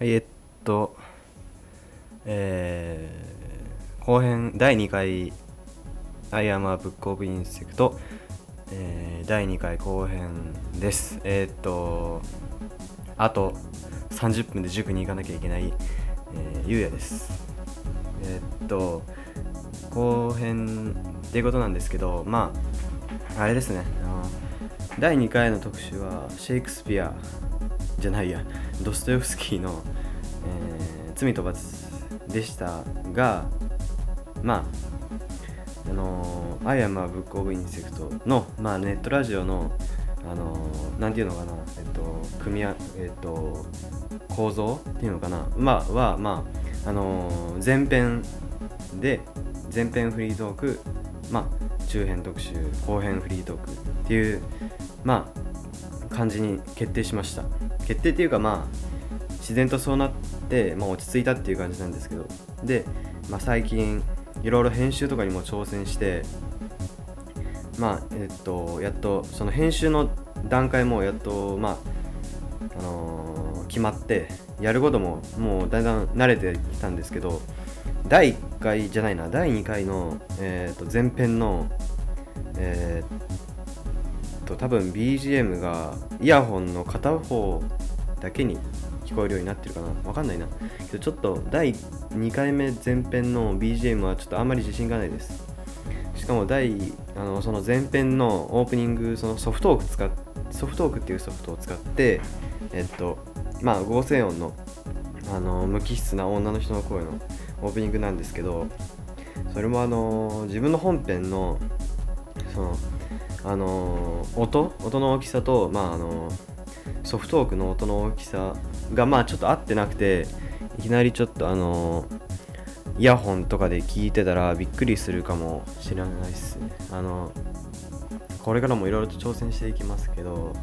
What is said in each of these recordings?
はい、えっと、えー、後編第2回「I am a Book of Insect」えー、第2回後編です。えーっと、あと30分で塾に行かなきゃいけない、えー、ゆうやです。えーっと、後編っていうことなんですけど、まあ、あれですね、第2回の特集はシェイクスピアじゃないや、ドストエフスキーの、えー罪と罰でしたが、まあ、あのー、I am a Book of Insect の、まあ、ネットラジオの、あのなんていうのかな、えっと、組み合、えっと、構造っていうのかな、まあ、は、まあ、あの前編で、前編フリートーク、まあ、中編特集、後編フリートークっていう、まあ、感じに決定しました。決定っていうか、まあ、自然とそうなって、まあ、落ち着いたっていう感じなんですけど。で、まあ、最近いろいろ編集とかにも挑戦してまあえっとやっとその編集の段階もやっとまああのー決まってやることももうだんだん慣れてきたんですけど第1回じゃないな第2回の、えー、と前編のえーと多分 BGM がイヤホンの片方だけに聞こえるようになってるかな。わかんないな。けどちょっと第2回目前編の BGM はちょっとあんまり自信がないです。しかも第あのその前編のオープニングそのソフトーク使っソフトオークっていうソフトを使ってえっとまあ合成音のあの無機質な女の人の声のオープニングなんですけどそれもあの自分の本編のそのあの音音の大きさとまああのソフトークの音の大きさがまあちょっと合ってなくていきなりちょっとあのイヤホンとかで聞いてたらびっくりするかもしれないっすね。あのこれからもいろいろと挑戦していきますけど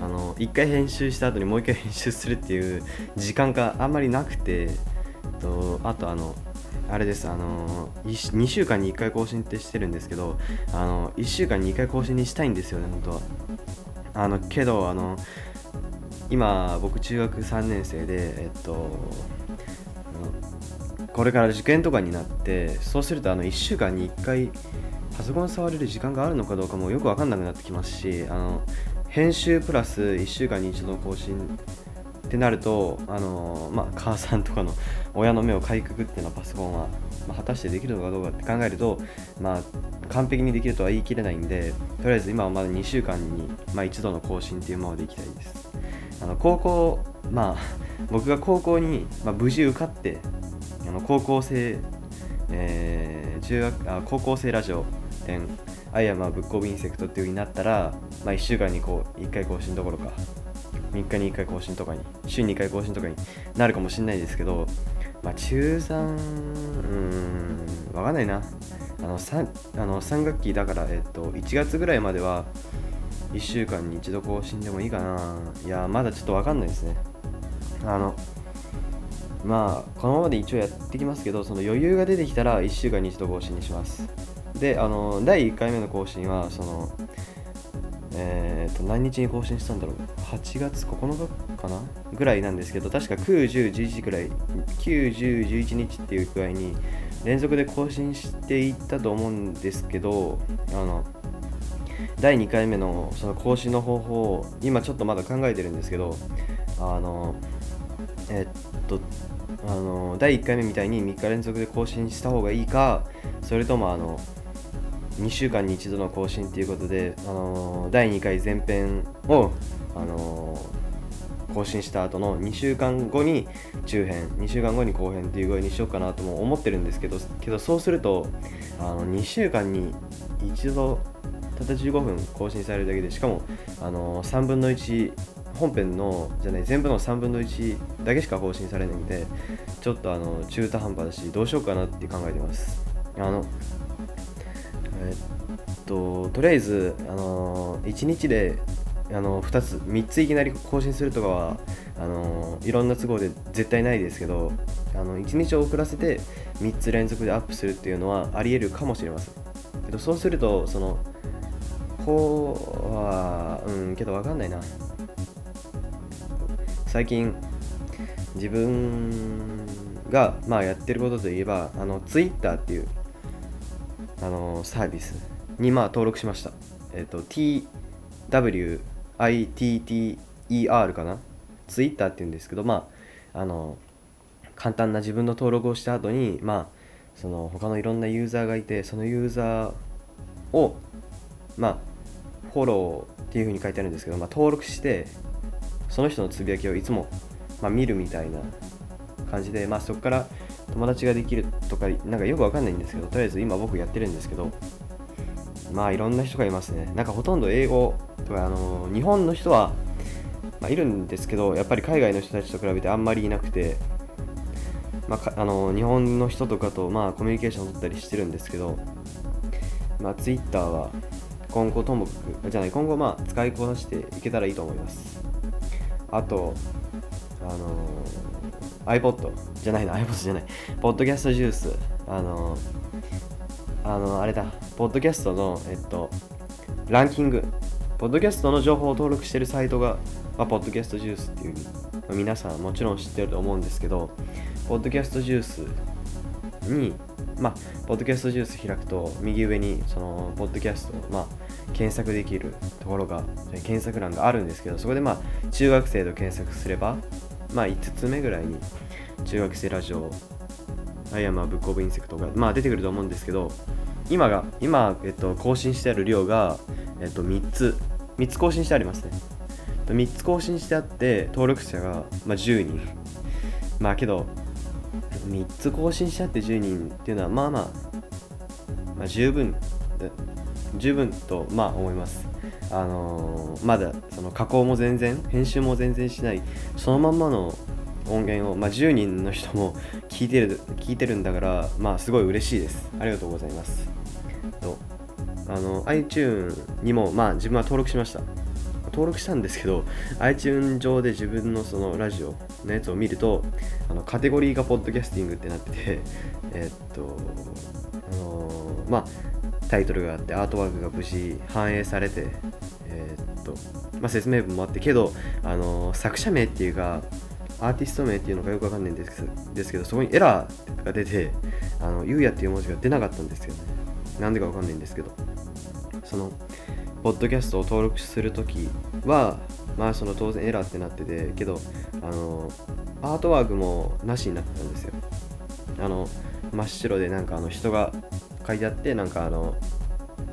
あの一回編集した後にもう一回編集するっていう時間があんまりなくてとあとあのあれですあの2週間に1回更新ってしてるんですけどあの1週間に1回更新にしたいんですよね本当は。あのけどあの今僕中学3年生でえっとこれから受験とかになってそうするとあの1週間に1回パソコン触れる時間があるのかどうかもよく分かんなくなってきますしあの編集プラス1週間に一度更新ってなるとあの、まあ、母さんとかの親の目をかいくぐってのパソコンは、まあ、果たしてできるのかどうかって考えると、まあ、完璧にできるとは言い切れないんでとりあえず今はまだ2週間に、まあ、一度の更新っていうままでいきたいです。あの高校まあ僕が高校に、まあ、無事受かってあの高校生、えー中学あ高校生ラジオ展 I am a Book of Insect っていう風になったら、まあ、1週間にこう1回更新どころか3日に1回更新とかに週に1回更新とかになるかもしれないですけど、まあ、中3うんわかんないな。あの 3, あの3学期だから、えっと、1月ぐらいまでは1週間に1度更新でもいいかな。いやまだちょっとわかんないですね。あのまあこのままで一応やってきますけどその余裕が出てきたら1週間に1度更新にします。であの第1回目の更新はそのえー、と何日に更新したんだろう。8月9日かなぐらいなんですけど確か9、10、11ぐらい9、10、11日っていう具合に連続で更新していったと思うんですけどあの第2回目のその更新の方法を今ちょっとまだ考えてるんですけどあのえっとあの第1回目みたいに3日連続で更新した方がいいかそれともあの2週間に1度の更新ということで、あの第2回前編を、あの更新した後の2週間後に中編2週間後に後編っていう具合にしようかなとも思ってるんですけどけどそうするとあの2週間に一度たった15分更新されるだけでしかも、あの3分の1本編のじゃない全部の3分の1だけしか更新されないんでちょっとあの中途半端だしどうしようかなって考えてます。あのえっととりあえず、あの1日であの2つ3ついきなり更新するとかはあのいろんな都合で絶対ないですけどあの1日遅らせて3つ連続でアップするっていうのはありえるかもしれません。けどそうするとそのこうはうんけど分かんないな。最近自分が、まあ、やってることといえばあの Twitter っていうあのサービスに、まあ、登録しました。えっ、と TWITTER かな？Twitter っていうんですけど、まあ、あの簡単な自分の登録をした後に、まあ、その他のいろんなユーザーがいてそのユーザーをまあフォローっていうふうに書いてあるんですけど、まあ、登録してその人のつぶやきをいつも、まあ、見るみたいな感じで、まあ、そこから友達ができるとかなんかよくわかんないんですけどとりあえず今僕やってるんですけどまあいろんな人がいますねなんかほとんど英語とかあの日本の人は、まあ、いるんですけどやっぱり海外の人たちと比べてあんまりいなくてまあ、あの日本の人とかと、まあ、コミュニケーションを取ったりしてるんですけど、まあ、Twitter は今後ともかく、じゃない、今後まあ使いこなしていけたらいいと思います。あと、あのー、iPod じゃないな、iPod じゃない、ポッドキャストジュース、あの、あの、あれだ、ポッドキャストの、えっと、ランキング、ポッドキャストの情報を登録してるサイトが、まあ、ポッドキャストジュースっていう、まあ、皆さんもちろん知ってると思うんですけど、ポッドキャストジュースに、まあ、ポッドキャストジュース開くと、右上に、その、ポッドキャスト、まあ、検索できるところが、検索欄があるんですけど、そこで、まあ、中学生と検索すれば、まあ、5つ目ぐらいに、中学生ラジオ、 I am Book of Insect が、まあ、出てくると思うんですけど、今が、今、えっと、更新してある量が、えっと、3つ、3つ更新してありますね。3つ更新してあって、登録者が、まあ、10人。まあけど、3つ更新しちゃって10人っていうのはまあまあ、まあ、十分十分とまあ思いますあのー、まだその加工も全然編集も全然しない。そのまんまの音源を、まあ、10人の人も聞いてる聞いてるんだからまあすごい嬉しいです。ありがとうございます。とあの iTune にもまあ自分は登録しました。登録したんですけど iTune 上で自分のそのラジオのやつを見るとあのカテゴリーがポッドキャスティングってなっててえっとあのー、まあタイトルがあってアートワークが無事反映されてえー、っとまあ説明文もあってけどあのー、作者名っていうかアーティスト名っていうのがよくわかんないんですですけどそこにエラーが出てあのゆうやっていう文字が出なかったんですよねなんでかわかんないんですけどそのポッドキャストを登録するときは、まあその当然エラーってなってて、けど、あの、アートワークもなしになったんですよ。あの、真っ白でなんかあの人が書いてあって、なんかあの、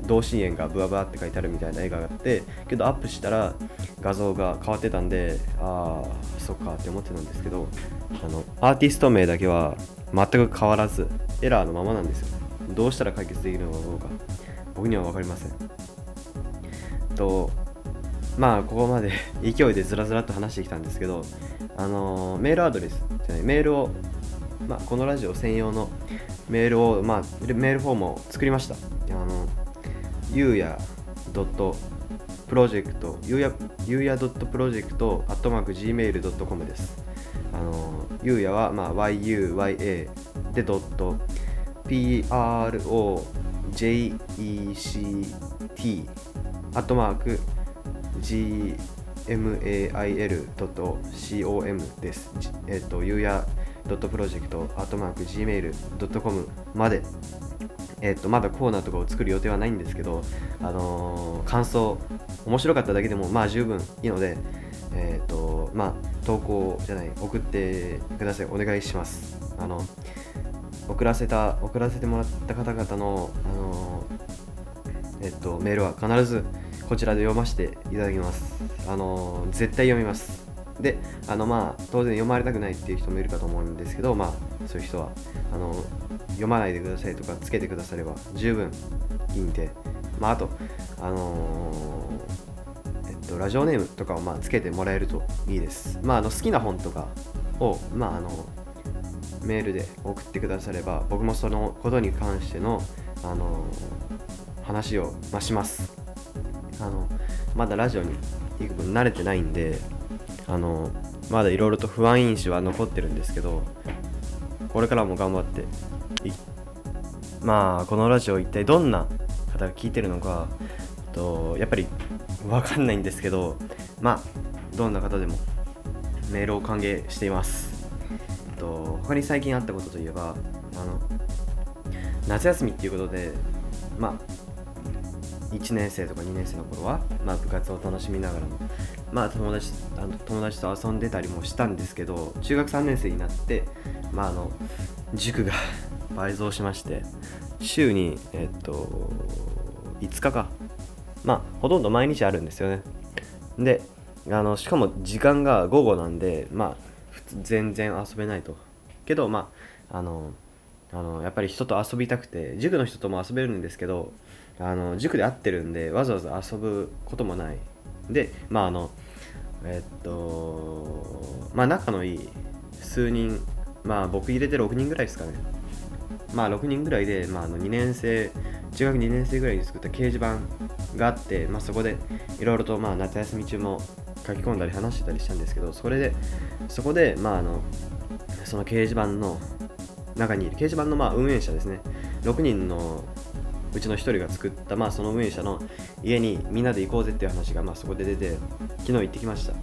同心円がブワブワって書いてあるみたいな絵があって、けどアップしたら画像が変わってたんで、ああ、そっかって思ってたんですけど、あの、アーティスト名だけは全く変わらず、エラーのままなんですよ。どうしたら解決できるのかどうか、僕には分かりません。とまあここまで 勢いでずらずらっと話してきたんですけどあのメールアドレスじゃないメールを、まあ、このラジオ専用のメールを、まあ、メールフォームを作りましたあのゆうやドットプロジェクトゆうやゆうやドットプロジェクトアットマーク Gmail.com ですあのゆうやは、まあ、YUYA でドット PROJECT アットマーク gmail.com です。えっ、と、ゆうや .project アットマーク gmail.com まで、えっ、と、まだコーナーとかを作る予定はないんですけど、あのー、感想、面白かっただけでも、まあ十分いいので、えっ、と、まあ、投稿じゃない、送ってください。お願いします。あの、送らせた、送らせてもらった方々の、あのえっと、メールは必ずこちらで読ませていただきます。あの絶対読みます。で、あのまあ、当然読まれたくないっていう人もいるかと思うんですけど、まあ、そういう人は、あの読まないでくださいとかつけてくだされば十分いいんで、まあ、あと、あのー、えっと、ラジオネームとかをまあつけてもらえるといいです。まあ、あの好きな本とかを、まあ、あのメールで送ってくだされば、僕もそのことに関しての、あの話を、まあ、します。あのまだラジオに行く慣れてないんであのまだいろいろと不安因子は残ってるんですけどこれからも頑張ってまあこのラジオ一体どんな方が聞いてるのかとやっぱり分かんないんですけどまあどんな方でもメールを歓迎しています。と他に最近あったことといえばあの夏休みっていうことでまあ1年生とか2年生の頃は、まあ、部活を楽しみながらも、まあ、友達あの友達と遊んでたりもしたんですけど中学3年生になって、まあ、あの塾が 倍増しまして週に、えっと、5日か。まあほとんど毎日あるんですよね。であのしかも時間が午後なんでまあ全然遊べないと。けどまああのあのやっぱり人と遊びたくて塾の人とも遊べるんですけどあの塾で会ってるんでわざわざ遊ぶこともない。でまああのえっとまあ仲のいい数人まあ僕入れて6人ぐらいですかね。まあ6人ぐらいで、まあ、あの2年生中学2年生ぐらいに作った掲示板があって、まあ、そこでいろいろとまあ夏休み中も書き込んだり話してたりしたんですけどそれでそこでまああのその掲示板の中にいる掲示板のまあ運営者ですね。6人のうちの1人が作った、まあ、その運営者の家にみんなで行こうぜっていう話が、まあ、そこで出て昨日行ってきました。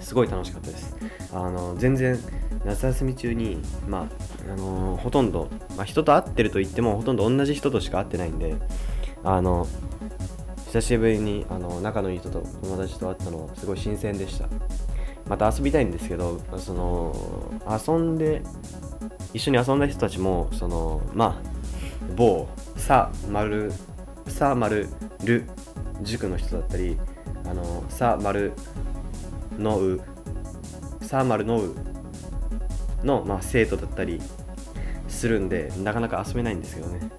すごい楽しかったです。あの全然夏休み中に、まああのほとんど、まあ、人と会ってると言ってもほとんど同じ人としか会ってないんであの久しぶりにあの仲のいい人と友達と会ったのすごい新鮮でした。また遊びたいんですけどその遊んで一緒に遊んだ人たちもそのまあ某さまるさまるる塾の人だったりあのさまるのうさまるのうの、まあ、生徒だったりするんでなかなか遊べないんですけどね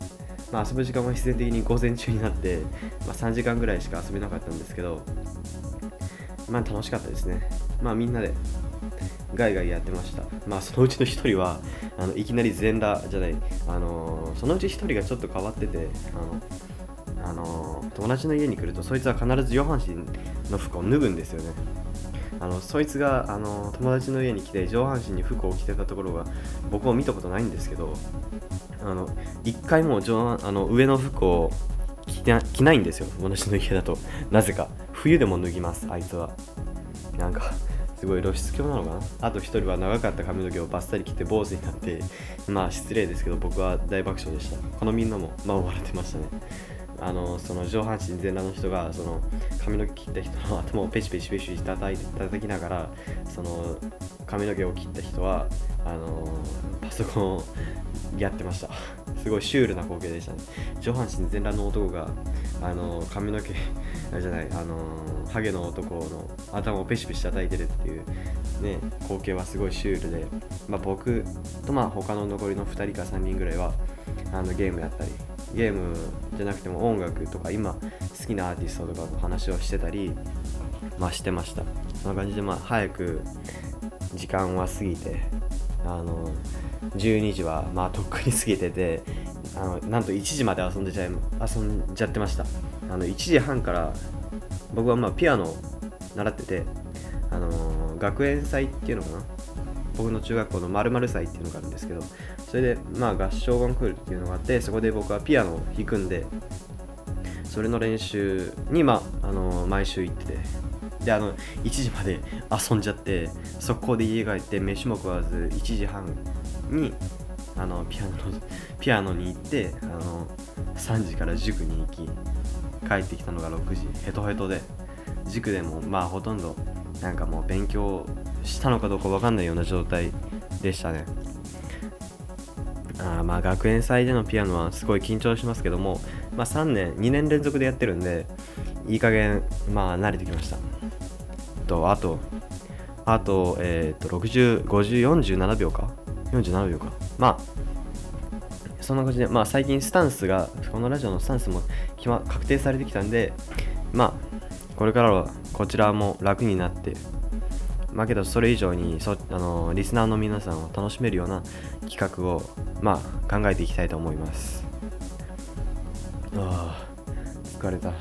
まあ、遊ぶ時間は必然的に午前中になって、まあ、3時間ぐらいしか遊べなかったんですけど、まあ、楽しかったですね。まあ、みんなでガイガイやってました。まあ、そのうちの1人は、あのいきなり全裸じゃない、あの、そのうち1人がちょっと変わってて、あの、あのー、友達の家に来ると、そいつは必ず上半身の服を脱ぐんですよね。あのそいつがあの友達の家に来て上半身に服を着てたところが僕も見たことないんですけどあの一回も上あの上の服を着て着ないんですよ。私の家だと。なぜか。冬でも脱ぎますあいつは。なんかすごい露出狂なのかな？あと1人は長かった髪の毛をバッサリ切って坊主になって まあ失礼ですけど僕は大爆笑でした。このみんなもまあ笑ってましたね。あのその上半身全裸の人がその髪の毛切った人の頭をペシペシペシ叩いて叩きながらその髪の毛を切った人はあのパソコンをやってました。すごいシュールな光景でしたね。上半身全裸の男があの髪の毛じゃないあのハゲの男の頭をペチペチ叩いてるっていうね光景はすごいシュールで、まあ、僕とまあ他の残りの2人か3人ぐらいはあのゲームやったりゲームじゃなくても音楽とか今好きなアーティストとかと話をしてたりまあしてました。そんな感じでまあ早く時間は過ぎてあの12時はまあとっくに過ぎててあのなんと1時まで遊んでちゃい遊んじゃってました。あの1時半から僕はまあピアノを習っててあの学園祭っていうのかな？僕の中学校の〇〇祭っていうのがあるんですけどそれでまあ合唱コンクールっていうのがあってそこで僕はピアノを弾くんでそれの練習にまあ、あの毎週行ってて。であの1時まで遊んじゃって速攻で家帰って飯も食わず1時半にあのピアノ ピアノに行ってあの3時から塾に行き帰ってきたのが6時。ヘトヘトで。塾でもまあほとんどなんかもう勉強したのかどうか分かんないような状態でしたね。あまあ学園祭でのピアノはすごい緊張しますけども、まあ、3年2年連続でやってるんでいい加減まあ慣れてきました。とあとあとえっ、ー、と605047秒か？47秒か。まあそんな感じでまあ最近スタンスがこのラジオのスタンスも決、ま、確定されてきたんでまあこれからはこちらも楽になってまあけどそれ以上にそあのリスナーの皆さんを楽しめるような企画をまあ考えていきたいと思います。ああ疲れた。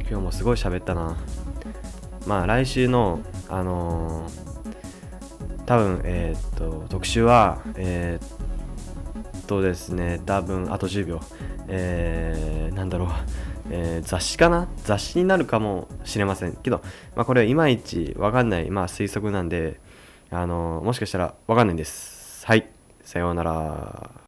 今日もすごい喋ったな。まあ来週のあのー、多分えー、っと特集はえー、っとですね多分あと10秒。えー、なんだろう。えー、雑誌かな？雑誌になるかもしれませんけど、まあ、これはいまいちわかんない、まあ、推測なんで、あのもしかしたらわかんないんです。はい。さようなら。